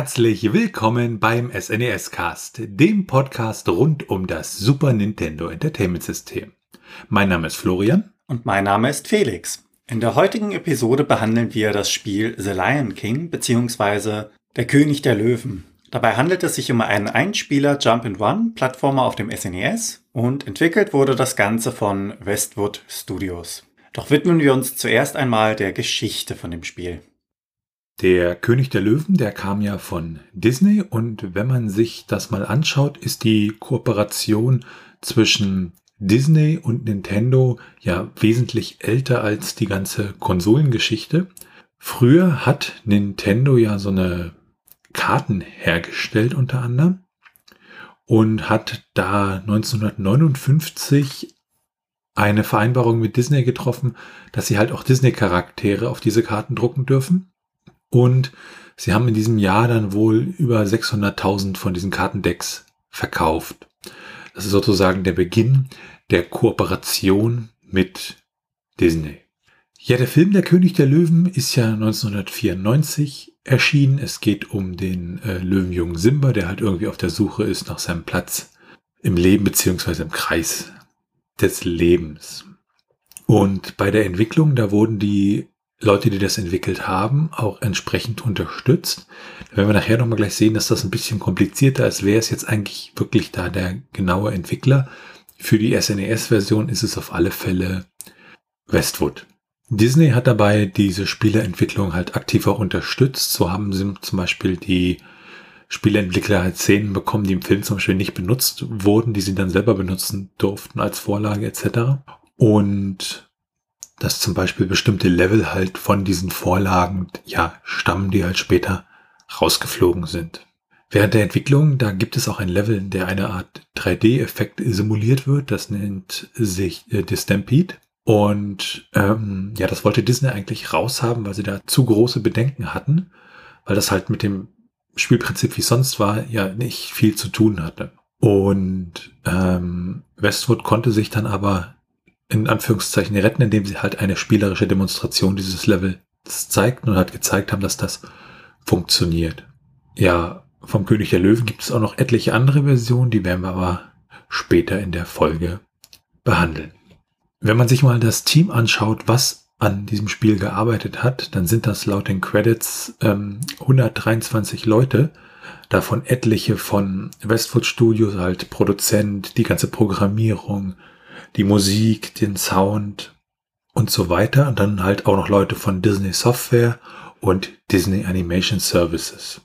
herzlich willkommen beim SNES Cast, dem Podcast rund um das Super Nintendo Entertainment System. Mein Name ist Florian und mein Name ist Felix. In der heutigen Episode behandeln wir das Spiel The Lion King bzw. Der König der Löwen. Dabei handelt es sich um einen Einspieler Jump and Run Plattformer auf dem SNES und entwickelt wurde das Ganze von Westwood Studios. Doch widmen wir uns zuerst einmal der Geschichte von dem Spiel. Der König der Löwen, der kam ja von Disney und wenn man sich das mal anschaut, ist die Kooperation zwischen Disney und Nintendo ja wesentlich älter als die ganze Konsolengeschichte. Früher hat Nintendo ja so eine Karten hergestellt unter anderem und hat da 1959 eine Vereinbarung mit Disney getroffen, dass sie halt auch Disney-Charaktere auf diese Karten drucken dürfen. Und sie haben in diesem Jahr dann wohl über 600.000 von diesen Kartendecks verkauft. Das ist sozusagen der Beginn der Kooperation mit Disney. Ja, der Film Der König der Löwen ist ja 1994 erschienen. Es geht um den äh, Löwenjungen Simba, der halt irgendwie auf der Suche ist nach seinem Platz im Leben beziehungsweise im Kreis des Lebens. Und bei der Entwicklung, da wurden die Leute, die das entwickelt haben, auch entsprechend unterstützt. Da werden wir nachher nochmal gleich sehen, dass das ein bisschen komplizierter ist. Wer ist jetzt eigentlich wirklich da der genaue Entwickler? Für die SNES-Version ist es auf alle Fälle Westwood. Disney hat dabei diese Spieleentwicklung halt aktiv auch unterstützt. So haben sie zum Beispiel die Spieleentwickler halt Szenen bekommen, die im Film zum Beispiel nicht benutzt wurden, die sie dann selber benutzen durften als Vorlage etc. Und dass zum Beispiel bestimmte Level halt von diesen Vorlagen, ja, stammen, die halt später rausgeflogen sind. Während der Entwicklung, da gibt es auch ein Level, der eine Art 3D-Effekt simuliert wird. Das nennt sich äh, Distampede. Und ähm, ja, das wollte Disney eigentlich raushaben, weil sie da zu große Bedenken hatten, weil das halt mit dem Spielprinzip wie sonst war, ja nicht viel zu tun hatte. Und ähm, Westwood konnte sich dann aber in Anführungszeichen retten, indem sie halt eine spielerische Demonstration dieses Levels zeigten und halt gezeigt haben, dass das funktioniert. Ja, vom König der Löwen gibt es auch noch etliche andere Versionen, die werden wir aber später in der Folge behandeln. Wenn man sich mal das Team anschaut, was an diesem Spiel gearbeitet hat, dann sind das laut den Credits ähm, 123 Leute, davon etliche von Westwood Studios, halt Produzent, die ganze Programmierung, die Musik, den Sound und so weiter. Und dann halt auch noch Leute von Disney Software und Disney Animation Services.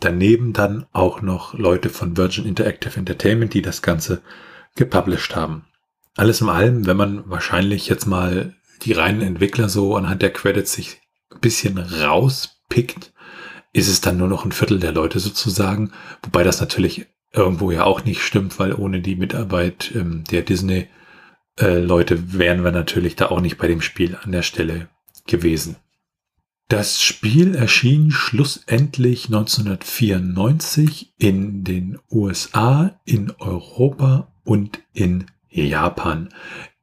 Daneben dann auch noch Leute von Virgin Interactive Entertainment, die das Ganze gepublished haben. Alles in allem, wenn man wahrscheinlich jetzt mal die reinen Entwickler so anhand der Credits sich ein bisschen rauspickt, ist es dann nur noch ein Viertel der Leute sozusagen, wobei das natürlich irgendwo ja auch nicht stimmt, weil ohne die Mitarbeit ähm, der Disney äh, wären wir natürlich da auch nicht bei dem Spiel an der Stelle gewesen. Das Spiel erschien schlussendlich 1994 in den USA, in Europa und in Japan.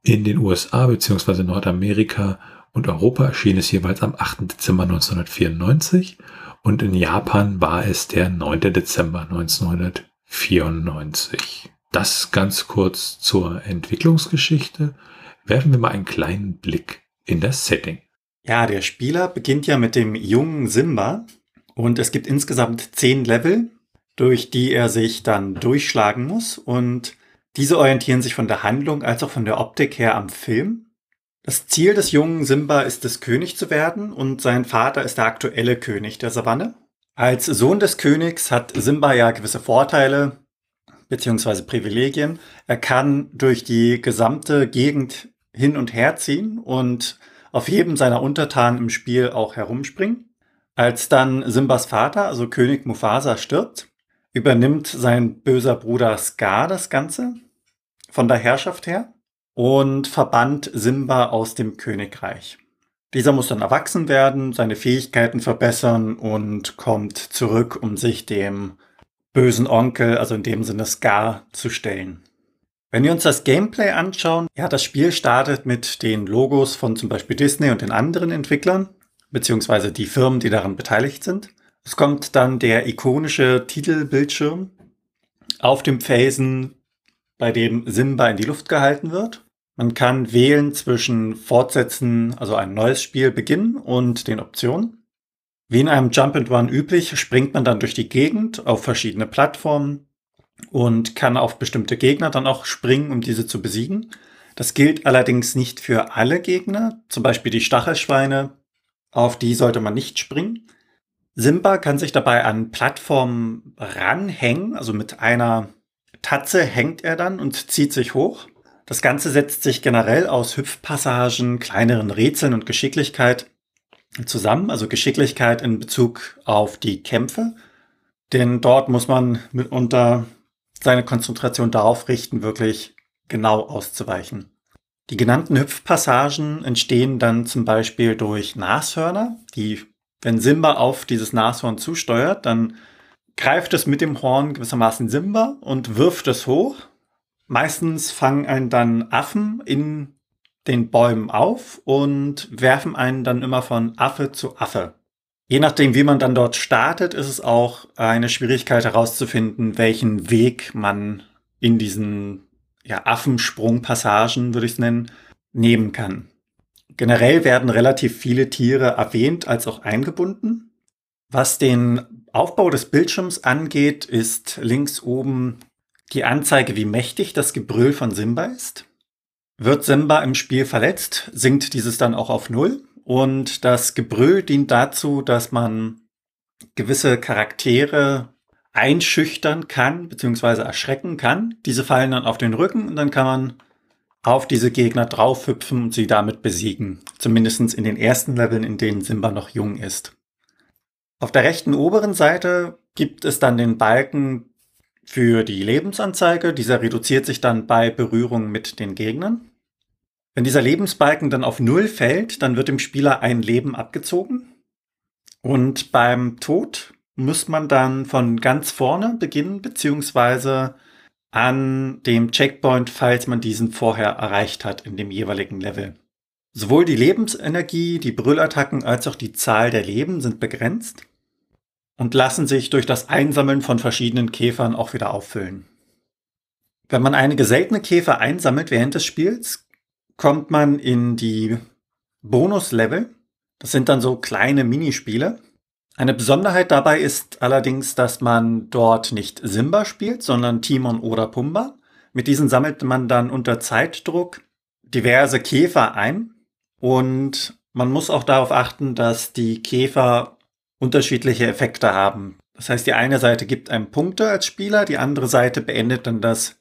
In den USA bzw. Nordamerika und Europa erschien es jeweils am 8. Dezember 1994 und in Japan war es der 9. Dezember 1994. 94. Das ganz kurz zur Entwicklungsgeschichte. Werfen wir mal einen kleinen Blick in das Setting. Ja, der Spieler beginnt ja mit dem jungen Simba und es gibt insgesamt zehn Level, durch die er sich dann durchschlagen muss und diese orientieren sich von der Handlung als auch von der Optik her am Film. Das Ziel des jungen Simba ist es, König zu werden und sein Vater ist der aktuelle König der Savanne. Als Sohn des Königs hat Simba ja gewisse Vorteile beziehungsweise Privilegien. Er kann durch die gesamte Gegend hin und her ziehen und auf jedem seiner Untertanen im Spiel auch herumspringen. Als dann Simbas Vater, also König Mufasa, stirbt, übernimmt sein böser Bruder Scar das Ganze von der Herrschaft her und verbannt Simba aus dem Königreich. Dieser muss dann erwachsen werden, seine Fähigkeiten verbessern und kommt zurück, um sich dem bösen Onkel, also in dem Sinne Scar, zu stellen. Wenn wir uns das Gameplay anschauen, ja, das Spiel startet mit den Logos von zum Beispiel Disney und den anderen Entwicklern, beziehungsweise die Firmen, die daran beteiligt sind. Es kommt dann der ikonische Titelbildschirm auf dem Felsen, bei dem Simba in die Luft gehalten wird. Man kann wählen zwischen Fortsetzen, also ein neues Spiel beginnen und den Optionen. Wie in einem Jump and Run üblich, springt man dann durch die Gegend auf verschiedene Plattformen und kann auf bestimmte Gegner dann auch springen, um diese zu besiegen. Das gilt allerdings nicht für alle Gegner, zum Beispiel die Stachelschweine, auf die sollte man nicht springen. Simba kann sich dabei an Plattformen ranhängen, also mit einer Tatze hängt er dann und zieht sich hoch. Das Ganze setzt sich generell aus Hüpfpassagen, kleineren Rätseln und Geschicklichkeit zusammen, also Geschicklichkeit in Bezug auf die Kämpfe, denn dort muss man mitunter seine Konzentration darauf richten, wirklich genau auszuweichen. Die genannten Hüpfpassagen entstehen dann zum Beispiel durch Nashörner, die, wenn Simba auf dieses Nashorn zusteuert, dann greift es mit dem Horn gewissermaßen Simba und wirft es hoch. Meistens fangen einen dann Affen in den Bäumen auf und werfen einen dann immer von Affe zu Affe. Je nachdem, wie man dann dort startet, ist es auch eine Schwierigkeit herauszufinden, welchen Weg man in diesen ja, Affensprungpassagen, würde ich es nennen, nehmen kann. Generell werden relativ viele Tiere erwähnt als auch eingebunden. Was den Aufbau des Bildschirms angeht, ist links oben die Anzeige, wie mächtig das Gebrüll von Simba ist. Wird Simba im Spiel verletzt, sinkt dieses dann auch auf Null. Und das Gebrüll dient dazu, dass man gewisse Charaktere einschüchtern kann, beziehungsweise erschrecken kann. Diese fallen dann auf den Rücken und dann kann man auf diese Gegner draufhüpfen und sie damit besiegen. Zumindest in den ersten Leveln, in denen Simba noch jung ist. Auf der rechten oberen Seite gibt es dann den Balken für die Lebensanzeige. Dieser reduziert sich dann bei Berührung mit den Gegnern. Wenn dieser Lebensbalken dann auf Null fällt, dann wird dem Spieler ein Leben abgezogen. Und beim Tod muss man dann von ganz vorne beginnen, beziehungsweise an dem Checkpoint, falls man diesen vorher erreicht hat in dem jeweiligen Level. Sowohl die Lebensenergie, die Brüllattacken als auch die Zahl der Leben sind begrenzt und lassen sich durch das Einsammeln von verschiedenen Käfern auch wieder auffüllen. Wenn man einige seltene Käfer einsammelt während des Spiels, kommt man in die Bonuslevel. Das sind dann so kleine Minispiele, eine Besonderheit dabei ist allerdings, dass man dort nicht Simba spielt, sondern Timon oder Pumba. Mit diesen sammelt man dann unter Zeitdruck diverse Käfer ein und man muss auch darauf achten, dass die Käfer unterschiedliche Effekte haben. Das heißt, die eine Seite gibt einem Punkte als Spieler, die andere Seite beendet dann das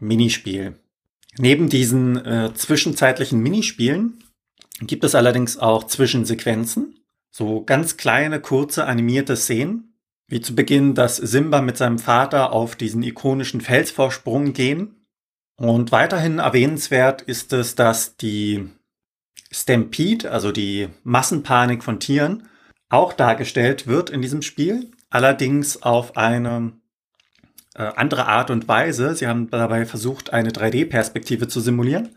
Minispiel. Neben diesen äh, zwischenzeitlichen Minispielen gibt es allerdings auch Zwischensequenzen. So ganz kleine, kurze, animierte Szenen, wie zu Beginn, dass Simba mit seinem Vater auf diesen ikonischen Felsvorsprung gehen. Und weiterhin erwähnenswert ist es, dass die Stampede, also die Massenpanik von Tieren, auch dargestellt wird in diesem Spiel, allerdings auf eine äh, andere Art und Weise. Sie haben dabei versucht, eine 3D-Perspektive zu simulieren.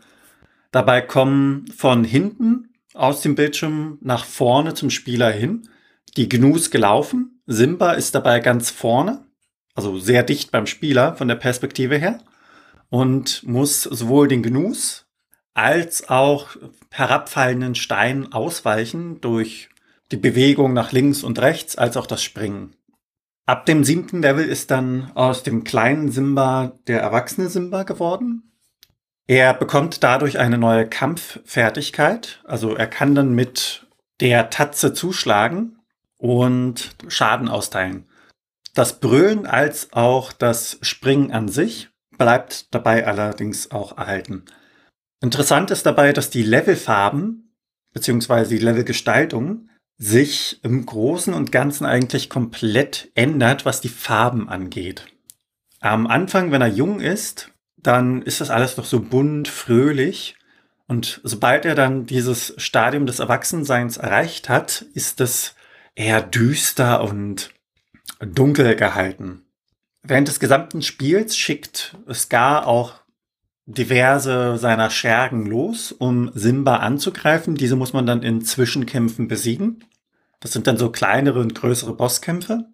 Dabei kommen von hinten aus dem Bildschirm nach vorne zum Spieler hin. Die Gnus gelaufen. Simba ist dabei ganz vorne, also sehr dicht beim Spieler von der Perspektive her und muss sowohl den Gnus als auch herabfallenden Steinen ausweichen durch die Bewegung nach links und rechts als auch das Springen. Ab dem siebten Level ist dann aus dem kleinen Simba der erwachsene Simba geworden. Er bekommt dadurch eine neue Kampffertigkeit. Also er kann dann mit der Tatze zuschlagen und Schaden austeilen. Das Brüllen als auch das Springen an sich bleibt dabei allerdings auch erhalten. Interessant ist dabei, dass die Levelfarben bzw. die Levelgestaltung sich im Großen und Ganzen eigentlich komplett ändert, was die Farben angeht. Am Anfang, wenn er jung ist, dann ist das alles noch so bunt, fröhlich. Und sobald er dann dieses Stadium des Erwachsenseins erreicht hat, ist es eher düster und dunkel gehalten. Während des gesamten Spiels schickt Scar auch diverse seiner Schergen los, um Simba anzugreifen. Diese muss man dann in Zwischenkämpfen besiegen. Das sind dann so kleinere und größere Bosskämpfe.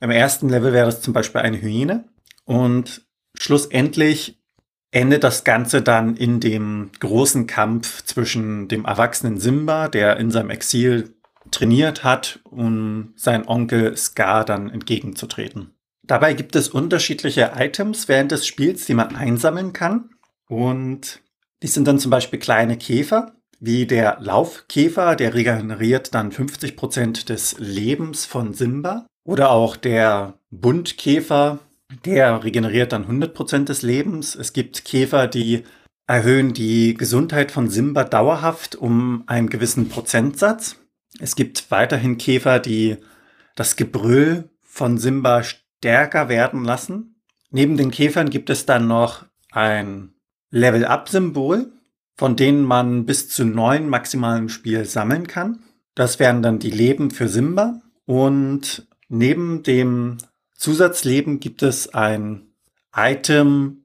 Im ersten Level wäre das zum Beispiel eine Hyäne. Und schlussendlich endet das Ganze dann in dem großen Kampf zwischen dem erwachsenen Simba, der in seinem Exil trainiert hat, um seinen Onkel Scar dann entgegenzutreten. Dabei gibt es unterschiedliche Items während des Spiels, die man einsammeln kann. Und die sind dann zum Beispiel kleine Käfer, wie der Laufkäfer, der regeneriert dann 50 Prozent des Lebens von Simba. Oder auch der Buntkäfer, der regeneriert dann 100 Prozent des Lebens. Es gibt Käfer, die erhöhen die Gesundheit von Simba dauerhaft um einen gewissen Prozentsatz. Es gibt weiterhin Käfer, die das Gebrüll von Simba stärker werden lassen. Neben den Käfern gibt es dann noch ein Level-Up-Symbol, von denen man bis zu neun maximal im Spiel sammeln kann. Das wären dann die Leben für Simba. Und neben dem Zusatzleben gibt es ein Item,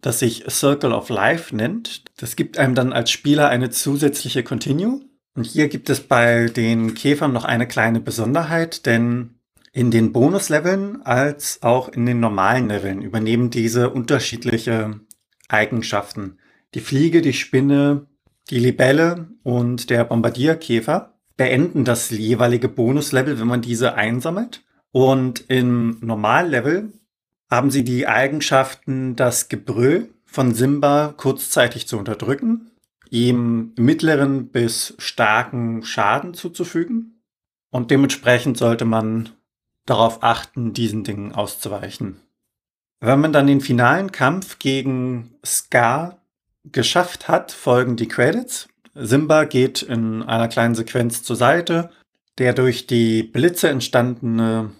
das sich Circle of Life nennt. Das gibt einem dann als Spieler eine zusätzliche Continue. Und hier gibt es bei den Käfern noch eine kleine Besonderheit, denn in den Bonusleveln als auch in den normalen Leveln übernehmen diese unterschiedliche Eigenschaften. Die Fliege, die Spinne, die Libelle und der Bombardierkäfer beenden das jeweilige Bonuslevel, wenn man diese einsammelt. Und im Normallevel haben sie die Eigenschaften, das Gebrüll von Simba kurzzeitig zu unterdrücken ihm mittleren bis starken Schaden zuzufügen. Und dementsprechend sollte man darauf achten, diesen Dingen auszuweichen. Wenn man dann den finalen Kampf gegen Scar geschafft hat, folgen die Credits. Simba geht in einer kleinen Sequenz zur Seite. Der durch die Blitze entstandene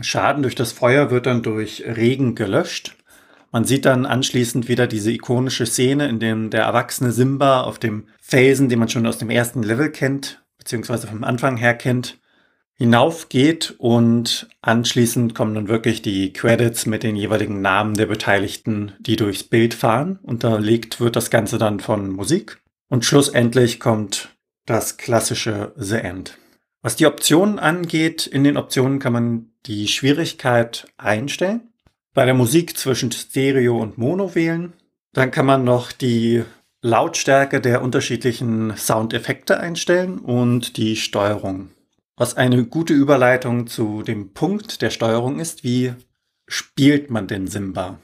Schaden durch das Feuer wird dann durch Regen gelöscht. Man sieht dann anschließend wieder diese ikonische Szene, in dem der erwachsene Simba auf dem Felsen, den man schon aus dem ersten Level kennt, beziehungsweise vom Anfang her kennt, hinaufgeht und anschließend kommen dann wirklich die Credits mit den jeweiligen Namen der Beteiligten, die durchs Bild fahren. Unterlegt wird das Ganze dann von Musik und schlussendlich kommt das klassische The End. Was die Optionen angeht, in den Optionen kann man die Schwierigkeit einstellen bei der Musik zwischen Stereo und Mono wählen. Dann kann man noch die Lautstärke der unterschiedlichen Soundeffekte einstellen und die Steuerung. Was eine gute Überleitung zu dem Punkt der Steuerung ist, wie spielt man denn Simba?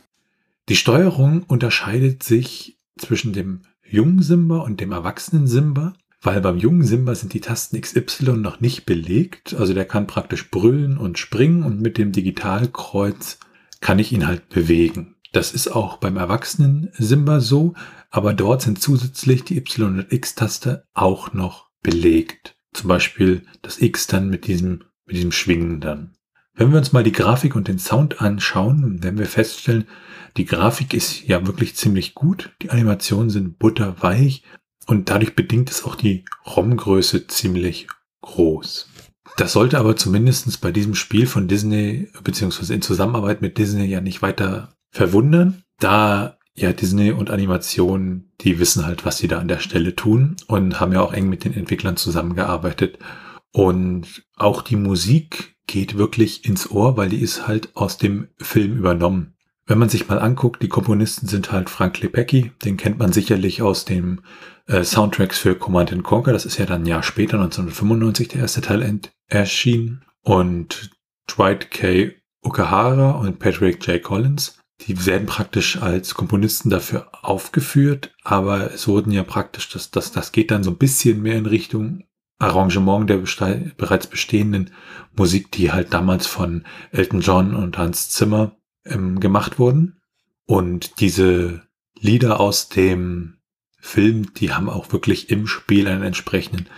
Die Steuerung unterscheidet sich zwischen dem jungen Simba und dem erwachsenen Simba, weil beim jungen Simba sind die Tasten XY noch nicht belegt, also der kann praktisch brüllen und springen und mit dem Digitalkreuz kann ich ihn halt bewegen. Das ist auch beim erwachsenen Simba so, aber dort sind zusätzlich die Y- und X-Taste auch noch belegt. Zum Beispiel das X dann mit diesem, mit diesem Schwingen dann. Wenn wir uns mal die Grafik und den Sound anschauen, werden wir feststellen, die Grafik ist ja wirklich ziemlich gut. Die Animationen sind butterweich und dadurch bedingt es auch die ROM-Größe ziemlich groß. Das sollte aber zumindestens bei diesem Spiel von Disney, beziehungsweise in Zusammenarbeit mit Disney ja nicht weiter verwundern, da ja Disney und Animation, die wissen halt, was sie da an der Stelle tun und haben ja auch eng mit den Entwicklern zusammengearbeitet. Und auch die Musik geht wirklich ins Ohr, weil die ist halt aus dem Film übernommen. Wenn man sich mal anguckt, die Komponisten sind halt Frank Lepecki, den kennt man sicherlich aus dem äh, Soundtracks für Command Conquer, das ist ja dann ein Jahr später, 1995, der erste Teil erschienen. Und Dwight K. Okahara und Patrick J. Collins, die werden praktisch als Komponisten dafür aufgeführt, aber es wurden ja praktisch, das, das, das geht dann so ein bisschen mehr in Richtung Arrangement der bereits bestehenden Musik, die halt damals von Elton John und Hans Zimmer ähm, gemacht wurden. Und diese Lieder aus dem Film, die haben auch wirklich im Spiel einen entsprechenden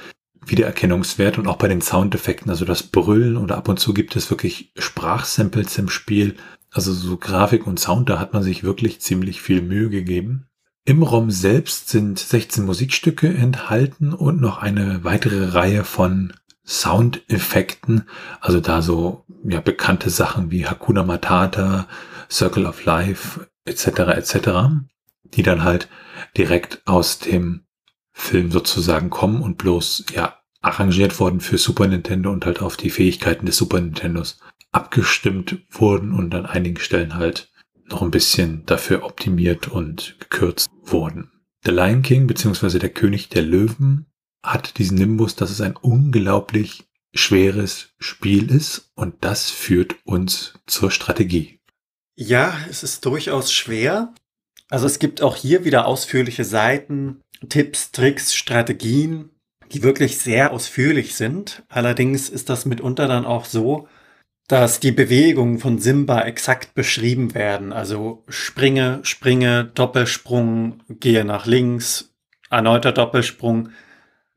Wiedererkennungswert und auch bei den Soundeffekten, also das Brüllen oder ab und zu gibt es wirklich Sprachsamples im Spiel. Also so Grafik und Sound, da hat man sich wirklich ziemlich viel Mühe gegeben. Im ROM selbst sind 16 Musikstücke enthalten und noch eine weitere Reihe von Soundeffekten, also da so ja bekannte Sachen wie Hakuna Matata, Circle of Life etc. etc., die dann halt direkt aus dem Film sozusagen kommen und bloß ja arrangiert worden für Super Nintendo und halt auf die Fähigkeiten des Super Nintendos abgestimmt wurden und an einigen Stellen halt noch ein bisschen dafür optimiert und gekürzt wurden. The Lion King bzw. der König der Löwen hat diesen Nimbus, dass es ein unglaublich schweres Spiel ist und das führt uns zur Strategie. Ja, es ist durchaus schwer. Also es gibt auch hier wieder ausführliche Seiten, Tipps, Tricks, Strategien, die wirklich sehr ausführlich sind. Allerdings ist das mitunter dann auch so, dass die Bewegungen von Simba exakt beschrieben werden. Also springe, springe, Doppelsprung, gehe nach links, erneuter Doppelsprung.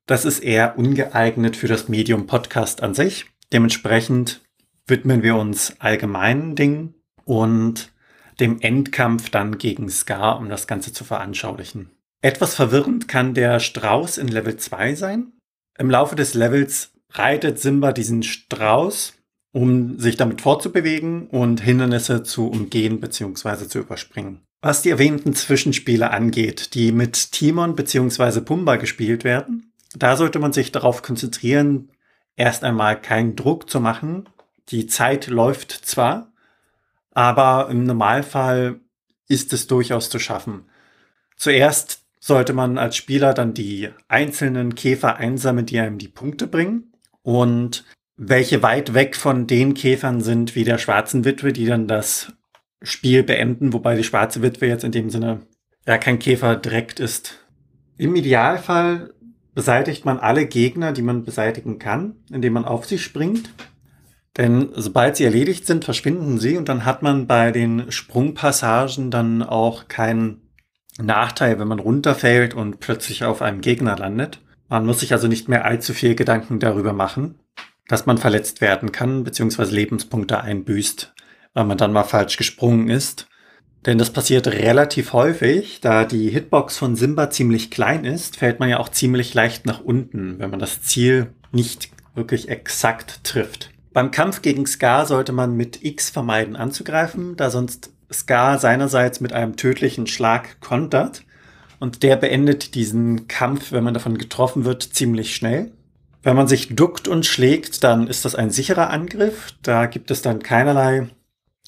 Das ist eher ungeeignet für das Medium Podcast an sich. Dementsprechend widmen wir uns allgemeinen Dingen und dem Endkampf dann gegen Scar, um das Ganze zu veranschaulichen. Etwas verwirrend kann der Strauß in Level 2 sein. Im Laufe des Levels reitet Simba diesen Strauß um sich damit fortzubewegen und Hindernisse zu umgehen bzw. zu überspringen. Was die erwähnten Zwischenspiele angeht, die mit Timon bzw. Pumba gespielt werden, da sollte man sich darauf konzentrieren, erst einmal keinen Druck zu machen. Die Zeit läuft zwar, aber im Normalfall ist es durchaus zu schaffen. Zuerst sollte man als Spieler dann die einzelnen Käfer einsammeln, die einem die Punkte bringen. Und welche weit weg von den Käfern sind wie der schwarzen Witwe, die dann das Spiel beenden, wobei die schwarze Witwe jetzt in dem Sinne ja kein Käfer direkt ist. Im Idealfall beseitigt man alle Gegner, die man beseitigen kann, indem man auf sie springt. Denn sobald sie erledigt sind, verschwinden sie und dann hat man bei den Sprungpassagen dann auch keinen Nachteil, wenn man runterfällt und plötzlich auf einem Gegner landet. Man muss sich also nicht mehr allzu viel Gedanken darüber machen dass man verletzt werden kann, beziehungsweise Lebenspunkte einbüßt, weil man dann mal falsch gesprungen ist. Denn das passiert relativ häufig, da die Hitbox von Simba ziemlich klein ist, fällt man ja auch ziemlich leicht nach unten, wenn man das Ziel nicht wirklich exakt trifft. Beim Kampf gegen Scar sollte man mit X vermeiden anzugreifen, da sonst Scar seinerseits mit einem tödlichen Schlag kontert. Und der beendet diesen Kampf, wenn man davon getroffen wird, ziemlich schnell. Wenn man sich duckt und schlägt, dann ist das ein sicherer Angriff. Da gibt es dann keinerlei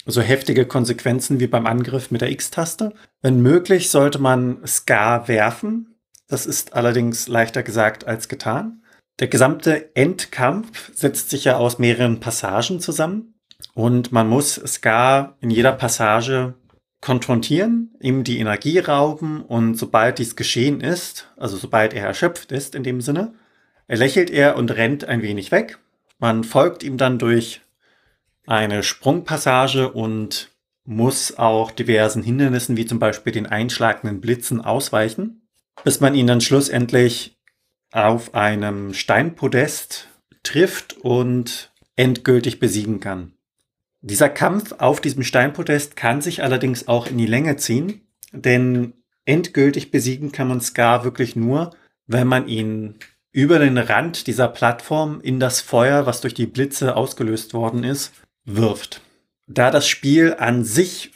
so heftige Konsequenzen wie beim Angriff mit der X-Taste. Wenn möglich, sollte man Scar werfen. Das ist allerdings leichter gesagt als getan. Der gesamte Endkampf setzt sich ja aus mehreren Passagen zusammen und man muss Scar in jeder Passage konfrontieren, ihm die Energie rauben und sobald dies geschehen ist, also sobald er erschöpft ist in dem Sinne, lächelt er und rennt ein wenig weg. Man folgt ihm dann durch eine Sprungpassage und muss auch diversen Hindernissen wie zum Beispiel den einschlagenden Blitzen ausweichen, bis man ihn dann schlussendlich auf einem Steinpodest trifft und endgültig besiegen kann. Dieser Kampf auf diesem Steinpodest kann sich allerdings auch in die Länge ziehen, denn endgültig besiegen kann man Scar wirklich nur, wenn man ihn über den Rand dieser Plattform in das Feuer, was durch die Blitze ausgelöst worden ist, wirft. Da das Spiel an sich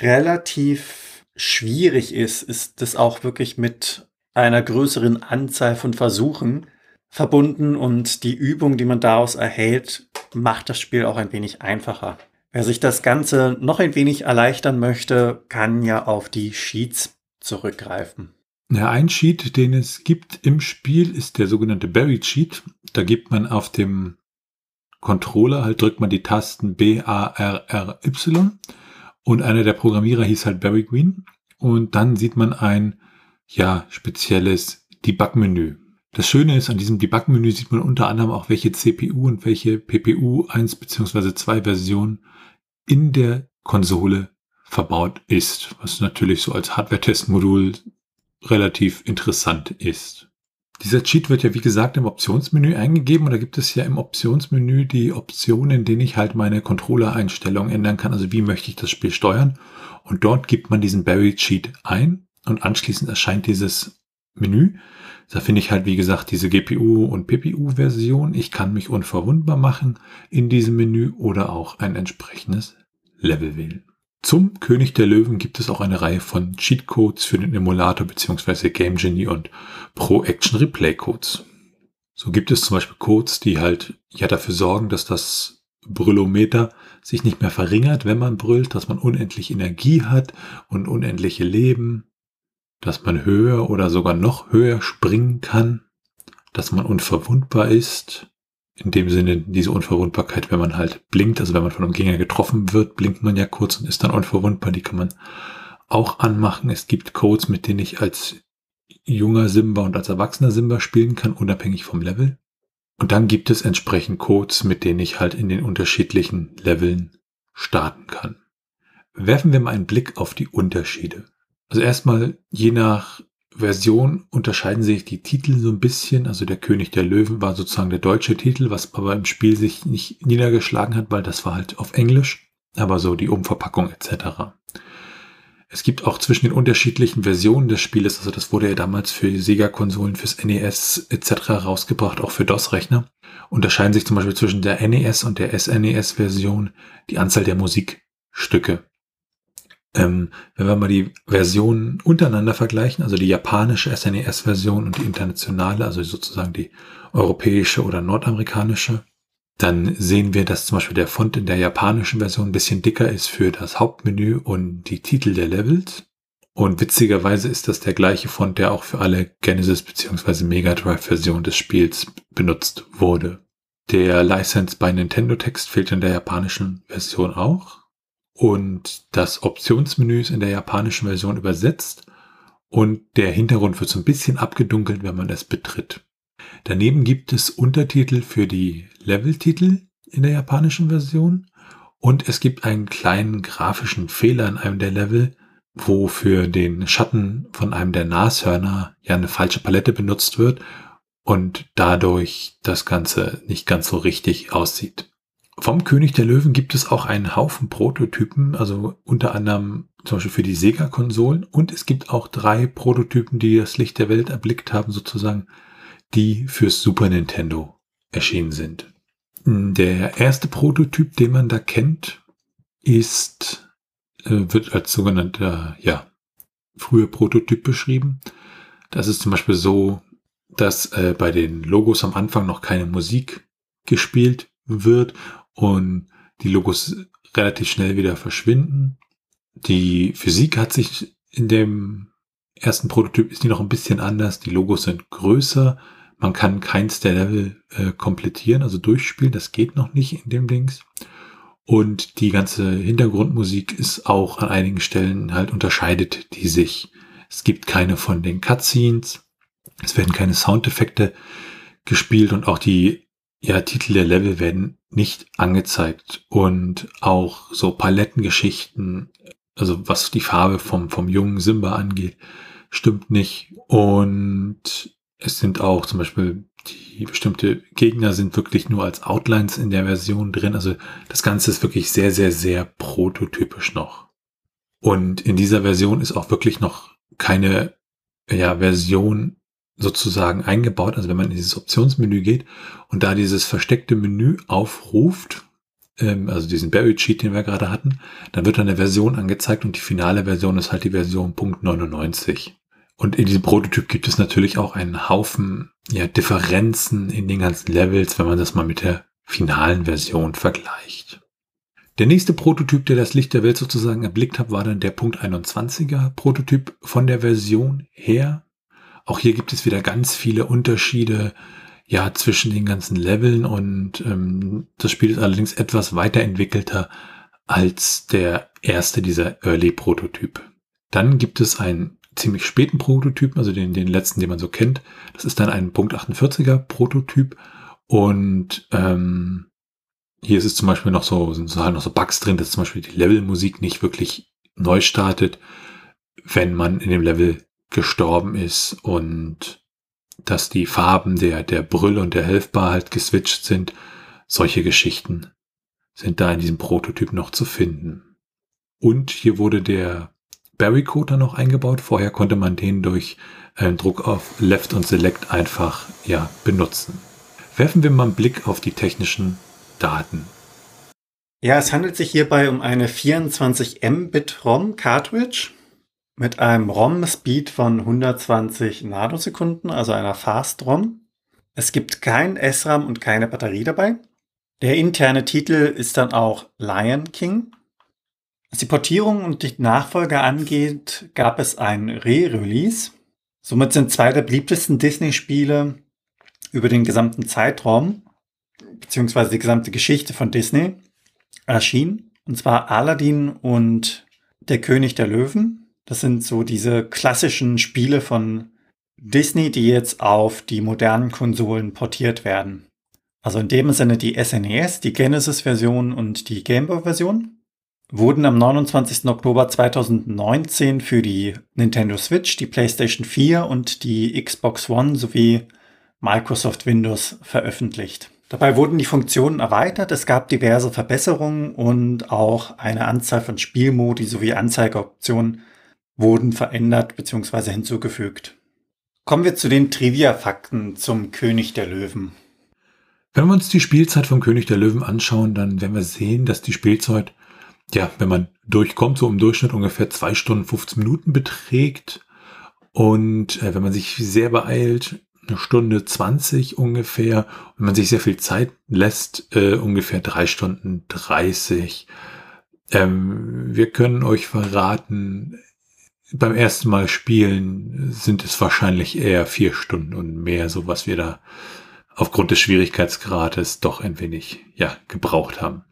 relativ schwierig ist, ist es auch wirklich mit einer größeren Anzahl von Versuchen verbunden und die Übung, die man daraus erhält, macht das Spiel auch ein wenig einfacher. Wer sich das Ganze noch ein wenig erleichtern möchte, kann ja auf die Sheets zurückgreifen. Ja, ein Cheat, den es gibt im Spiel, ist der sogenannte Berry Cheat. Da gibt man auf dem Controller halt, drückt man die Tasten B, A, R, R, Y. Und einer der Programmierer hieß halt Barry Green. Und dann sieht man ein, ja, spezielles Debug-Menü. Das Schöne ist, an diesem Debug-Menü sieht man unter anderem auch, welche CPU und welche PPU 1 bzw. 2 Version in der Konsole verbaut ist, was natürlich so als Hardware-Testmodul relativ interessant ist. Dieser Cheat wird ja wie gesagt im Optionsmenü eingegeben und da gibt es ja im Optionsmenü die Optionen, in denen ich halt meine Controller-Einstellungen ändern kann. Also wie möchte ich das Spiel steuern? Und dort gibt man diesen Barry Cheat ein und anschließend erscheint dieses Menü. Da finde ich halt wie gesagt diese GPU und PPU-Version. Ich kann mich unverwundbar machen in diesem Menü oder auch ein entsprechendes Level wählen. Zum König der Löwen gibt es auch eine Reihe von Cheatcodes für den Emulator bzw. Game Genie und Pro Action Replay Codes. So gibt es zum Beispiel Codes, die halt ja dafür sorgen, dass das Brüllometer sich nicht mehr verringert, wenn man brüllt, dass man unendlich Energie hat und unendliche Leben, dass man höher oder sogar noch höher springen kann, dass man unverwundbar ist. In dem Sinne diese Unverwundbarkeit, wenn man halt blinkt, also wenn man von einem Gegner getroffen wird, blinkt man ja kurz und ist dann unverwundbar. Die kann man auch anmachen. Es gibt Codes, mit denen ich als junger Simba und als erwachsener Simba spielen kann, unabhängig vom Level. Und dann gibt es entsprechend Codes, mit denen ich halt in den unterschiedlichen Leveln starten kann. Werfen wir mal einen Blick auf die Unterschiede. Also erstmal, je nach Version unterscheiden sich die Titel so ein bisschen. Also der König der Löwen war sozusagen der deutsche Titel, was aber im Spiel sich nicht niedergeschlagen hat, weil das war halt auf Englisch, aber so die Umverpackung etc. Es gibt auch zwischen den unterschiedlichen Versionen des Spieles, also das wurde ja damals für Sega-Konsolen, fürs NES etc. rausgebracht, auch für DOS-Rechner, unterscheiden sich zum Beispiel zwischen der NES und der SNES-Version die Anzahl der Musikstücke. Ähm, wenn wir mal die Versionen untereinander vergleichen, also die japanische SNES-Version und die internationale, also sozusagen die europäische oder nordamerikanische, dann sehen wir, dass zum Beispiel der Font in der japanischen Version ein bisschen dicker ist für das Hauptmenü und die Titel der Levels. Und witzigerweise ist das der gleiche Font, der auch für alle Genesis bzw. Mega Drive Versionen des Spiels benutzt wurde. Der License bei Nintendo Text fehlt in der japanischen Version auch. Und das Optionsmenü ist in der japanischen Version übersetzt und der Hintergrund wird so ein bisschen abgedunkelt, wenn man es betritt. Daneben gibt es Untertitel für die Leveltitel in der japanischen Version und es gibt einen kleinen grafischen Fehler in einem der Level, wo für den Schatten von einem der Nashörner ja eine falsche Palette benutzt wird und dadurch das Ganze nicht ganz so richtig aussieht. Vom König der Löwen gibt es auch einen Haufen Prototypen, also unter anderem zum Beispiel für die Sega-Konsolen und es gibt auch drei Prototypen, die das Licht der Welt erblickt haben, sozusagen die fürs Super Nintendo erschienen sind. Der erste Prototyp, den man da kennt, ist, äh, wird als sogenannter, ja, früher Prototyp beschrieben. Das ist zum Beispiel so, dass äh, bei den Logos am Anfang noch keine Musik gespielt wird und die Logos relativ schnell wieder verschwinden. Die Physik hat sich in dem ersten Prototyp ist die noch ein bisschen anders. Die Logos sind größer, man kann keins der Level äh, komplettieren, also durchspielen. Das geht noch nicht in dem Dings. Und die ganze Hintergrundmusik ist auch an einigen Stellen halt unterscheidet die sich. Es gibt keine von den Cutscenes. Es werden keine Soundeffekte gespielt und auch die ja, Titel der Level werden nicht angezeigt. Und auch so Palettengeschichten, also was die Farbe vom, vom jungen Simba angeht, stimmt nicht. Und es sind auch zum Beispiel die bestimmte Gegner sind wirklich nur als Outlines in der Version drin. Also das Ganze ist wirklich sehr, sehr, sehr prototypisch noch. Und in dieser Version ist auch wirklich noch keine ja, Version sozusagen eingebaut. Also wenn man in dieses Optionsmenü geht und da dieses versteckte Menü aufruft, ähm, also diesen Buried Sheet, den wir gerade hatten, dann wird dann eine Version angezeigt und die finale Version ist halt die Version .99. Und in diesem Prototyp gibt es natürlich auch einen Haufen ja, Differenzen in den ganzen Levels, wenn man das mal mit der finalen Version vergleicht. Der nächste Prototyp, der das Licht der Welt sozusagen erblickt hat, war dann der Punkt 21er Prototyp von der Version her. Auch hier gibt es wieder ganz viele Unterschiede ja zwischen den ganzen Leveln und ähm, das Spiel ist allerdings etwas weiterentwickelter als der erste dieser Early Prototyp. Dann gibt es ein ziemlich späten Prototypen, also den, den letzten, den man so kennt. Das ist dann ein Punkt 48er Prototyp und ähm, hier ist es zum Beispiel noch so, sind so halt noch so Bugs drin, dass zum Beispiel die Levelmusik nicht wirklich neu startet, wenn man in dem Level gestorben ist und dass die Farben der, der Brille und der Helfbar halt geswitcht sind. Solche Geschichten sind da in diesem Prototyp noch zu finden. Und hier wurde der Barry-Code noch eingebaut. Vorher konnte man den durch äh, Druck auf Left und Select einfach ja, benutzen. Werfen wir mal einen Blick auf die technischen Daten. Ja, es handelt sich hierbei um eine 24 Mbit ROM Cartridge mit einem ROM-Speed von 120 Nanosekunden, also einer Fast ROM. Es gibt kein SRAM und keine Batterie dabei. Der interne Titel ist dann auch Lion King. Was die Portierung und die Nachfolger angeht, gab es ein Re-Release. Somit sind zwei der beliebtesten Disney-Spiele über den gesamten Zeitraum, beziehungsweise die gesamte Geschichte von Disney, erschienen. Und zwar Aladdin und Der König der Löwen. Das sind so diese klassischen Spiele von Disney, die jetzt auf die modernen Konsolen portiert werden. Also in dem Sinne die SNES, e die Genesis-Version und die Game Boy-Version wurden am 29. Oktober 2019 für die Nintendo Switch, die PlayStation 4 und die Xbox One sowie Microsoft Windows veröffentlicht. Dabei wurden die Funktionen erweitert, es gab diverse Verbesserungen und auch eine Anzahl von Spielmodi sowie Anzeigeoptionen wurden verändert bzw. hinzugefügt. Kommen wir zu den Trivia-Fakten zum König der Löwen. Wenn wir uns die Spielzeit vom König der Löwen anschauen, dann werden wir sehen, dass die Spielzeit, ja, wenn man durchkommt, so im Durchschnitt ungefähr zwei Stunden 15 Minuten beträgt. Und äh, wenn man sich sehr beeilt, eine Stunde 20 ungefähr. Wenn man sich sehr viel Zeit lässt, äh, ungefähr drei Stunden 30. Ähm, wir können euch verraten, beim ersten Mal spielen sind es wahrscheinlich eher vier Stunden und mehr, so was wir da aufgrund des Schwierigkeitsgrades doch ein wenig, ja, gebraucht haben.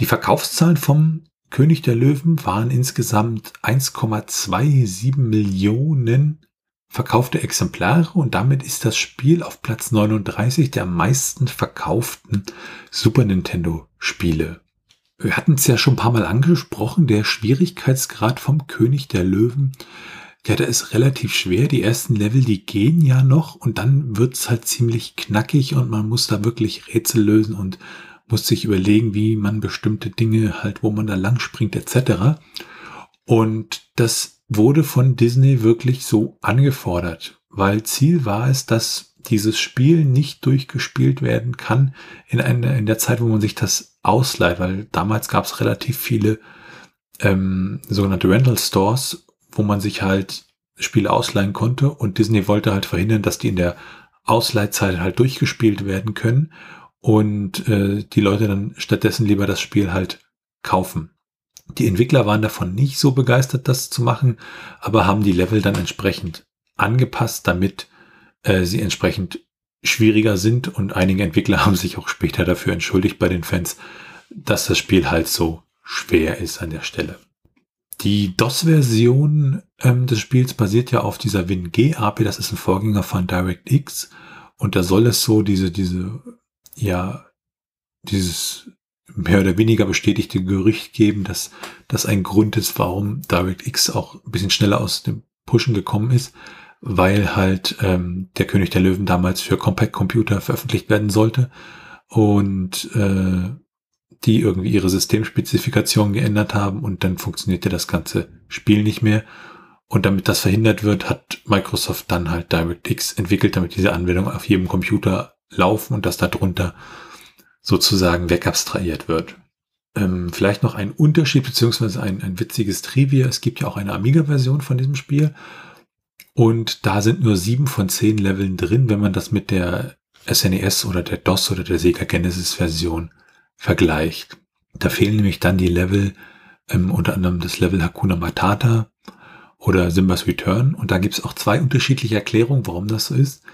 Die Verkaufszahlen vom König der Löwen waren insgesamt 1,27 Millionen verkaufte Exemplare und damit ist das Spiel auf Platz 39 der meisten verkauften Super Nintendo Spiele. Wir hatten es ja schon ein paar Mal angesprochen, der Schwierigkeitsgrad vom König der Löwen ja, da ist relativ schwer. Die ersten Level, die gehen ja noch und dann wird's halt ziemlich knackig und man muss da wirklich Rätsel lösen und muss sich überlegen, wie man bestimmte Dinge halt, wo man da lang springt etc. Und das wurde von Disney wirklich so angefordert, weil Ziel war es, dass dieses Spiel nicht durchgespielt werden kann in, einer, in der Zeit, wo man sich das ausleiht, weil damals gab es relativ viele ähm, sogenannte Rental Stores wo man sich halt Spiele ausleihen konnte und Disney wollte halt verhindern, dass die in der Ausleihzeit halt durchgespielt werden können und äh, die Leute dann stattdessen lieber das Spiel halt kaufen. Die Entwickler waren davon nicht so begeistert, das zu machen, aber haben die Level dann entsprechend angepasst, damit äh, sie entsprechend schwieriger sind und einige Entwickler haben sich auch später dafür entschuldigt bei den Fans, dass das Spiel halt so schwer ist an der Stelle. Die DOS-Version ähm, des Spiels basiert ja auf dieser WinG-API, das ist ein Vorgänger von DirectX. Und da soll es so diese, diese, ja, dieses mehr oder weniger bestätigte Gerücht geben, dass das ein Grund ist, warum DirectX auch ein bisschen schneller aus dem Pushen gekommen ist, weil halt ähm, der König der Löwen damals für Compact Computer veröffentlicht werden sollte. Und äh, die irgendwie ihre Systemspezifikation geändert haben und dann funktionierte das ganze Spiel nicht mehr. Und damit das verhindert wird, hat Microsoft dann halt DirectX entwickelt, damit diese Anwendung auf jedem Computer laufen und das darunter sozusagen wegabstrahiert wird. Ähm, vielleicht noch ein Unterschied beziehungsweise ein, ein witziges Trivia. Es gibt ja auch eine Amiga-Version von diesem Spiel. Und da sind nur sieben von zehn Leveln drin, wenn man das mit der SNES e oder der DOS oder der Sega Genesis Version vergleicht. Da fehlen nämlich dann die Level, ähm, unter anderem das Level Hakuna Matata oder Simba's Return. Und da gibt es auch zwei unterschiedliche Erklärungen, warum das so ist.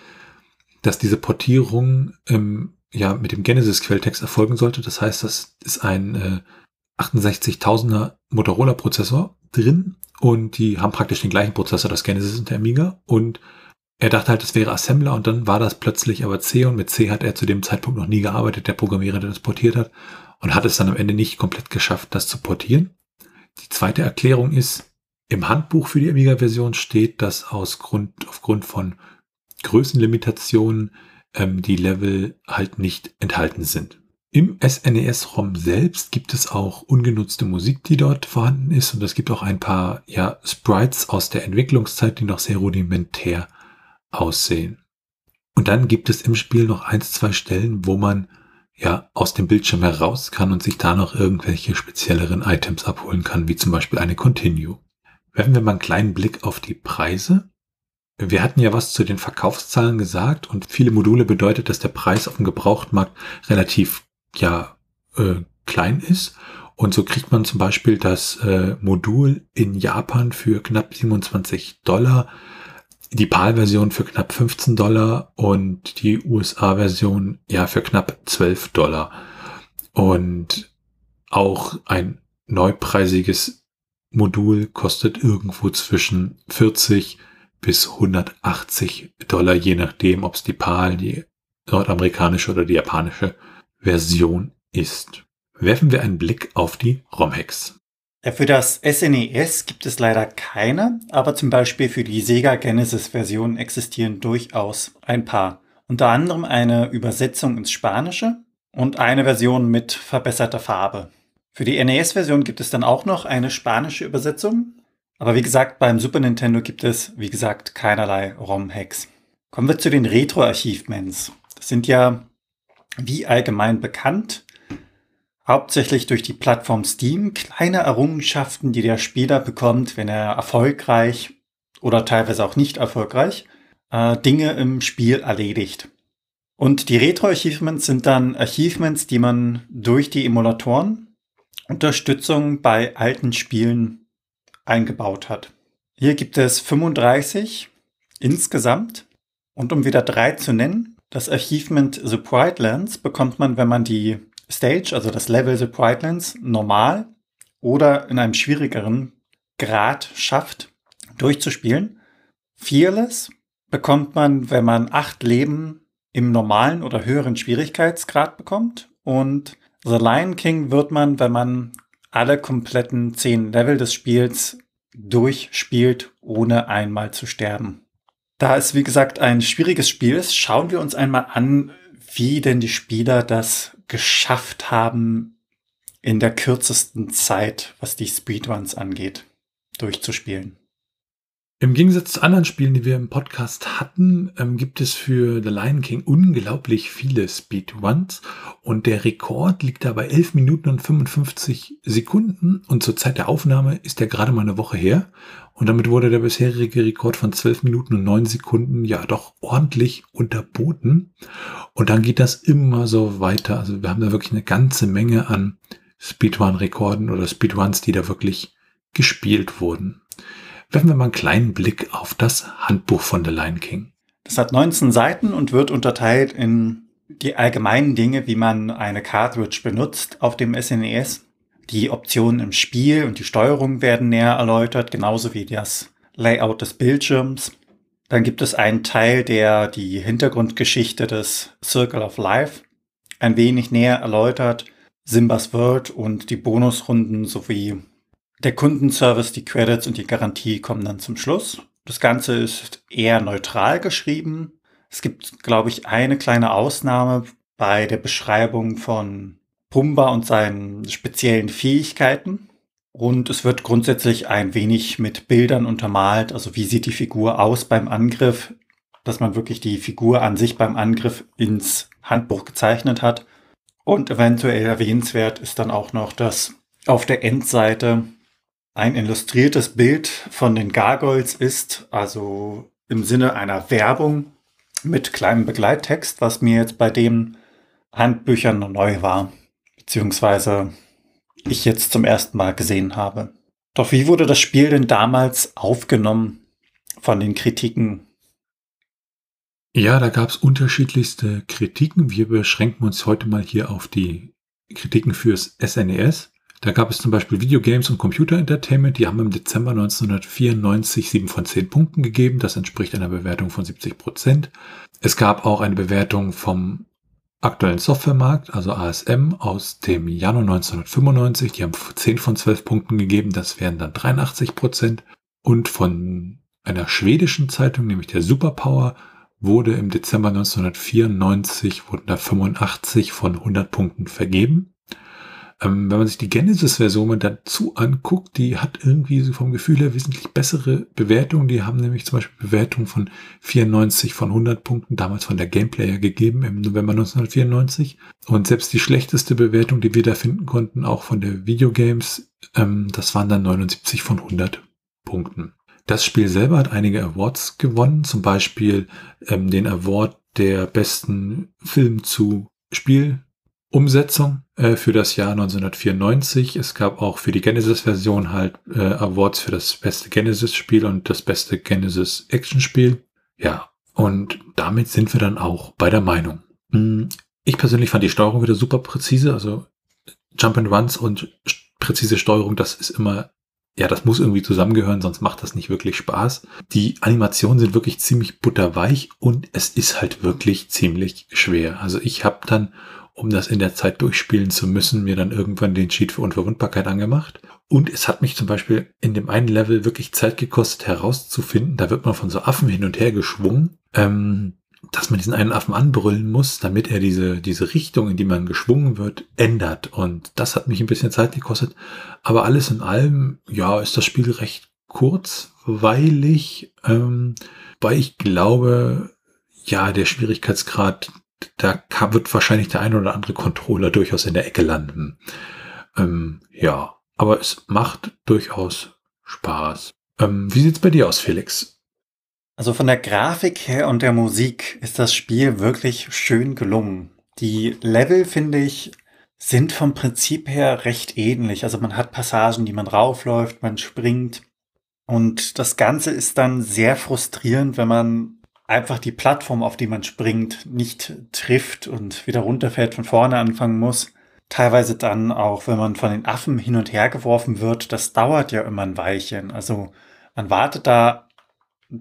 Dass diese Portierung ähm, ja mit dem Genesis-Quelltext erfolgen sollte. Das heißt, das ist ein äh, 68.000er Motorola-Prozessor drin und die haben praktisch den gleichen Prozessor, das Genesis und der Amiga. Und er dachte halt, es wäre Assembler und dann war das plötzlich aber C und mit C hat er zu dem Zeitpunkt noch nie gearbeitet, der Programmierer, der das portiert hat und hat es dann am Ende nicht komplett geschafft, das zu portieren. Die zweite Erklärung ist, im Handbuch für die Amiga-Version steht, dass aus Grund, aufgrund von Größenlimitationen ähm, die Level halt nicht enthalten sind. Im SNES-ROM selbst gibt es auch ungenutzte Musik, die dort vorhanden ist und es gibt auch ein paar ja, Sprites aus der Entwicklungszeit, die noch sehr rudimentär aussehen. Und dann gibt es im Spiel noch eins, zwei Stellen, wo man ja aus dem Bildschirm heraus kann und sich da noch irgendwelche spezielleren Items abholen kann, wie zum Beispiel eine Continue. Werfen wir mal einen kleinen Blick auf die Preise. wir hatten ja was zu den Verkaufszahlen gesagt und viele Module bedeutet, dass der Preis auf dem Gebrauchtmarkt relativ ja äh, klein ist. Und so kriegt man zum Beispiel das äh, Modul in Japan für knapp 27 Dollar, die PAL-Version für knapp 15 Dollar und die USA-Version ja für knapp 12 Dollar. Und auch ein neupreisiges Modul kostet irgendwo zwischen 40 bis 180 Dollar, je nachdem, ob es die PAL, die nordamerikanische oder die japanische Version ist. Werfen wir einen Blick auf die ROM-Hacks. Ja, für das SNES e gibt es leider keine, aber zum Beispiel für die Sega Genesis-Version existieren durchaus ein paar. Unter anderem eine Übersetzung ins Spanische und eine Version mit verbesserter Farbe. Für die NES-Version gibt es dann auch noch eine spanische Übersetzung. Aber wie gesagt, beim Super Nintendo gibt es, wie gesagt, keinerlei ROM-Hacks. Kommen wir zu den Retro-Achievements. Das sind ja, wie allgemein bekannt, hauptsächlich durch die Plattform Steam kleine Errungenschaften, die der Spieler bekommt, wenn er erfolgreich oder teilweise auch nicht erfolgreich äh, Dinge im Spiel erledigt. Und die Retro-Achievements sind dann Achievements, die man durch die Emulatoren Unterstützung bei alten Spielen eingebaut hat. Hier gibt es 35 insgesamt. Und um wieder drei zu nennen, das Achievement The Brightlands bekommt man, wenn man die Stage, also das Level The Brightlands, normal oder in einem schwierigeren Grad schafft, durchzuspielen. Fearless bekommt man, wenn man acht Leben im normalen oder höheren Schwierigkeitsgrad bekommt. Und The Lion King wird man, wenn man alle kompletten zehn Level des Spiels durchspielt, ohne einmal zu sterben. Da es, wie gesagt, ein schwieriges Spiel ist, schauen wir uns einmal an, wie denn die Spieler das geschafft haben, in der kürzesten Zeit, was die Speedruns angeht, durchzuspielen. Im Gegensatz zu anderen Spielen, die wir im Podcast hatten, ähm, gibt es für The Lion King unglaublich viele Speedruns und der Rekord liegt da bei 11 Minuten und 55 Sekunden und zur Zeit der Aufnahme ist der gerade mal eine Woche her und damit wurde der bisherige Rekord von 12 Minuten und 9 Sekunden ja doch ordentlich unterboten und dann geht das immer so weiter. Also wir haben da wirklich eine ganze Menge an Speedrun-Rekorden oder Speedruns, die da wirklich gespielt wurden werfen wir mal einen kleinen Blick auf das Handbuch von The Lion King. Das hat 19 Seiten und wird unterteilt in die allgemeinen Dinge, wie man eine Cartridge benutzt auf dem SNES. E die Optionen im Spiel und die Steuerung werden näher erläutert, genauso wie das Layout des Bildschirms. Dann gibt es einen Teil, der die Hintergrundgeschichte des Circle of Life ein wenig näher erläutert, Simbas World und die Bonusrunden sowie der Kundenservice, die Credits und die Garantie kommen dann zum Schluss. Das Ganze ist eher neutral geschrieben. Es gibt, glaube ich, eine kleine Ausnahme bei der Beschreibung von Pumba und seinen speziellen Fähigkeiten. Und es wird grundsätzlich ein wenig mit Bildern untermalt. Also wie sieht die Figur aus beim Angriff, dass man wirklich die Figur an sich beim Angriff ins Handbuch gezeichnet hat. Und eventuell erwähnenswert ist dann auch noch, dass auf der Endseite ein illustriertes Bild von den Gargoyles ist, also im Sinne einer Werbung mit kleinem Begleittext, was mir jetzt bei den Handbüchern neu war, beziehungsweise ich jetzt zum ersten Mal gesehen habe. Doch wie wurde das Spiel denn damals aufgenommen von den Kritiken? Ja, da gab es unterschiedlichste Kritiken. Wir beschränken uns heute mal hier auf die Kritiken fürs SNES. Da gab es zum Beispiel Videogames und Computer Entertainment, die haben im Dezember 1994 7 von 10 Punkten gegeben. Das entspricht einer Bewertung von 70 Prozent. Es gab auch eine Bewertung vom aktuellen Softwaremarkt, also ASM, aus dem Januar 1995. Die haben 10 von 12 Punkten gegeben. Das wären dann 83 Prozent. Und von einer schwedischen Zeitung, nämlich der Superpower, wurde im Dezember 1994 wurden da 85 von 100 Punkten vergeben. Ähm, wenn man sich die Genesis-Version dazu anguckt, die hat irgendwie so vom Gefühl her wesentlich bessere Bewertungen. Die haben nämlich zum Beispiel Bewertungen von 94 von 100 Punkten damals von der Gameplayer gegeben im November 1994. Und selbst die schlechteste Bewertung, die wir da finden konnten, auch von der Videogames, ähm, das waren dann 79 von 100 Punkten. Das Spiel selber hat einige Awards gewonnen, zum Beispiel ähm, den Award der besten Film zu Spielumsetzung äh, für das Jahr 1994. Es gab auch für die Genesis-Version halt äh, Awards für das beste Genesis-Spiel und das beste Genesis-Action-Spiel. Ja, und damit sind wir dann auch bei der Meinung. Hm, ich persönlich fand die Steuerung wieder super präzise, also Jump and Runs und präzise Steuerung, das ist immer ja, das muss irgendwie zusammengehören, sonst macht das nicht wirklich Spaß. Die Animationen sind wirklich ziemlich butterweich und es ist halt wirklich ziemlich schwer. Also ich habe dann, um das in der Zeit durchspielen zu müssen, mir dann irgendwann den Cheat für Unverwundbarkeit angemacht. Und es hat mich zum Beispiel in dem einen Level wirklich Zeit gekostet herauszufinden, da wird man von so Affen hin und her geschwungen. Ähm, dass man diesen einen Affen anbrüllen muss, damit er diese, diese Richtung, in die man geschwungen wird, ändert. Und das hat mich ein bisschen Zeit gekostet. Aber alles in allem, ja, ist das Spiel recht kurzweilig, ähm, weil ich glaube, ja, der Schwierigkeitsgrad, da wird wahrscheinlich der ein oder andere Controller durchaus in der Ecke landen. Ähm, ja, aber es macht durchaus Spaß. Ähm, wie sieht's bei dir aus, Felix? Also von der Grafik her und der Musik ist das Spiel wirklich schön gelungen. Die Level, finde ich, sind vom Prinzip her recht ähnlich. Also man hat Passagen, die man raufläuft, man springt. Und das Ganze ist dann sehr frustrierend, wenn man einfach die Plattform, auf die man springt, nicht trifft und wieder runterfällt, von vorne anfangen muss. Teilweise dann auch, wenn man von den Affen hin und her geworfen wird, das dauert ja immer ein Weilchen. Also man wartet da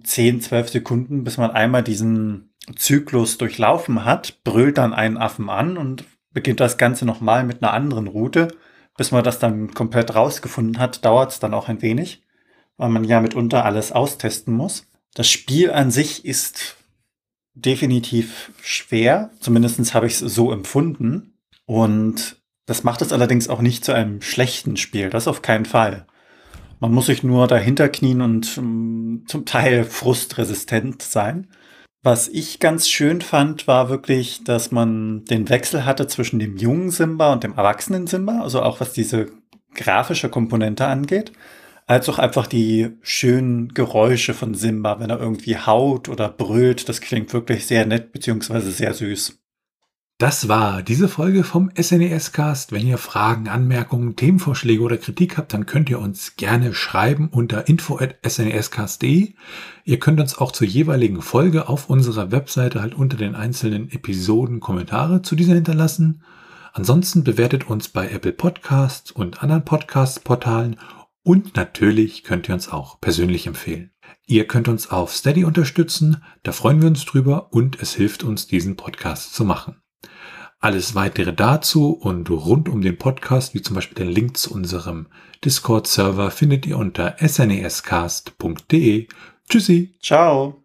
10, 12 Sekunden, bis man einmal diesen Zyklus durchlaufen hat, brüllt dann einen Affen an und beginnt das Ganze nochmal mit einer anderen Route. Bis man das dann komplett rausgefunden hat, dauert es dann auch ein wenig, weil man ja mitunter alles austesten muss. Das Spiel an sich ist definitiv schwer, zumindest habe ich es so empfunden. Und das macht es allerdings auch nicht zu einem schlechten Spiel, das auf keinen Fall. Man muss sich nur dahinter knien und um, zum Teil frustresistent sein. Was ich ganz schön fand, war wirklich, dass man den Wechsel hatte zwischen dem jungen Simba und dem erwachsenen Simba, also auch was diese grafische Komponente angeht, als auch einfach die schönen Geräusche von Simba, wenn er irgendwie haut oder brüllt. Das klingt wirklich sehr nett beziehungsweise sehr süß. Das war diese Folge vom SNES Cast. Wenn ihr Fragen, Anmerkungen, Themenvorschläge oder Kritik habt, dann könnt ihr uns gerne schreiben unter info@snescast.de. Ihr könnt uns auch zur jeweiligen Folge auf unserer Webseite halt unter den einzelnen Episoden Kommentare zu dieser hinterlassen. Ansonsten bewertet uns bei Apple Podcasts und anderen Podcast-Portalen und natürlich könnt ihr uns auch persönlich empfehlen. Ihr könnt uns auf Steady unterstützen, da freuen wir uns drüber und es hilft uns, diesen Podcast zu machen. Alles weitere dazu und rund um den Podcast, wie zum Beispiel den Link zu unserem Discord-Server, findet ihr unter snescast.de. Tschüssi. Ciao.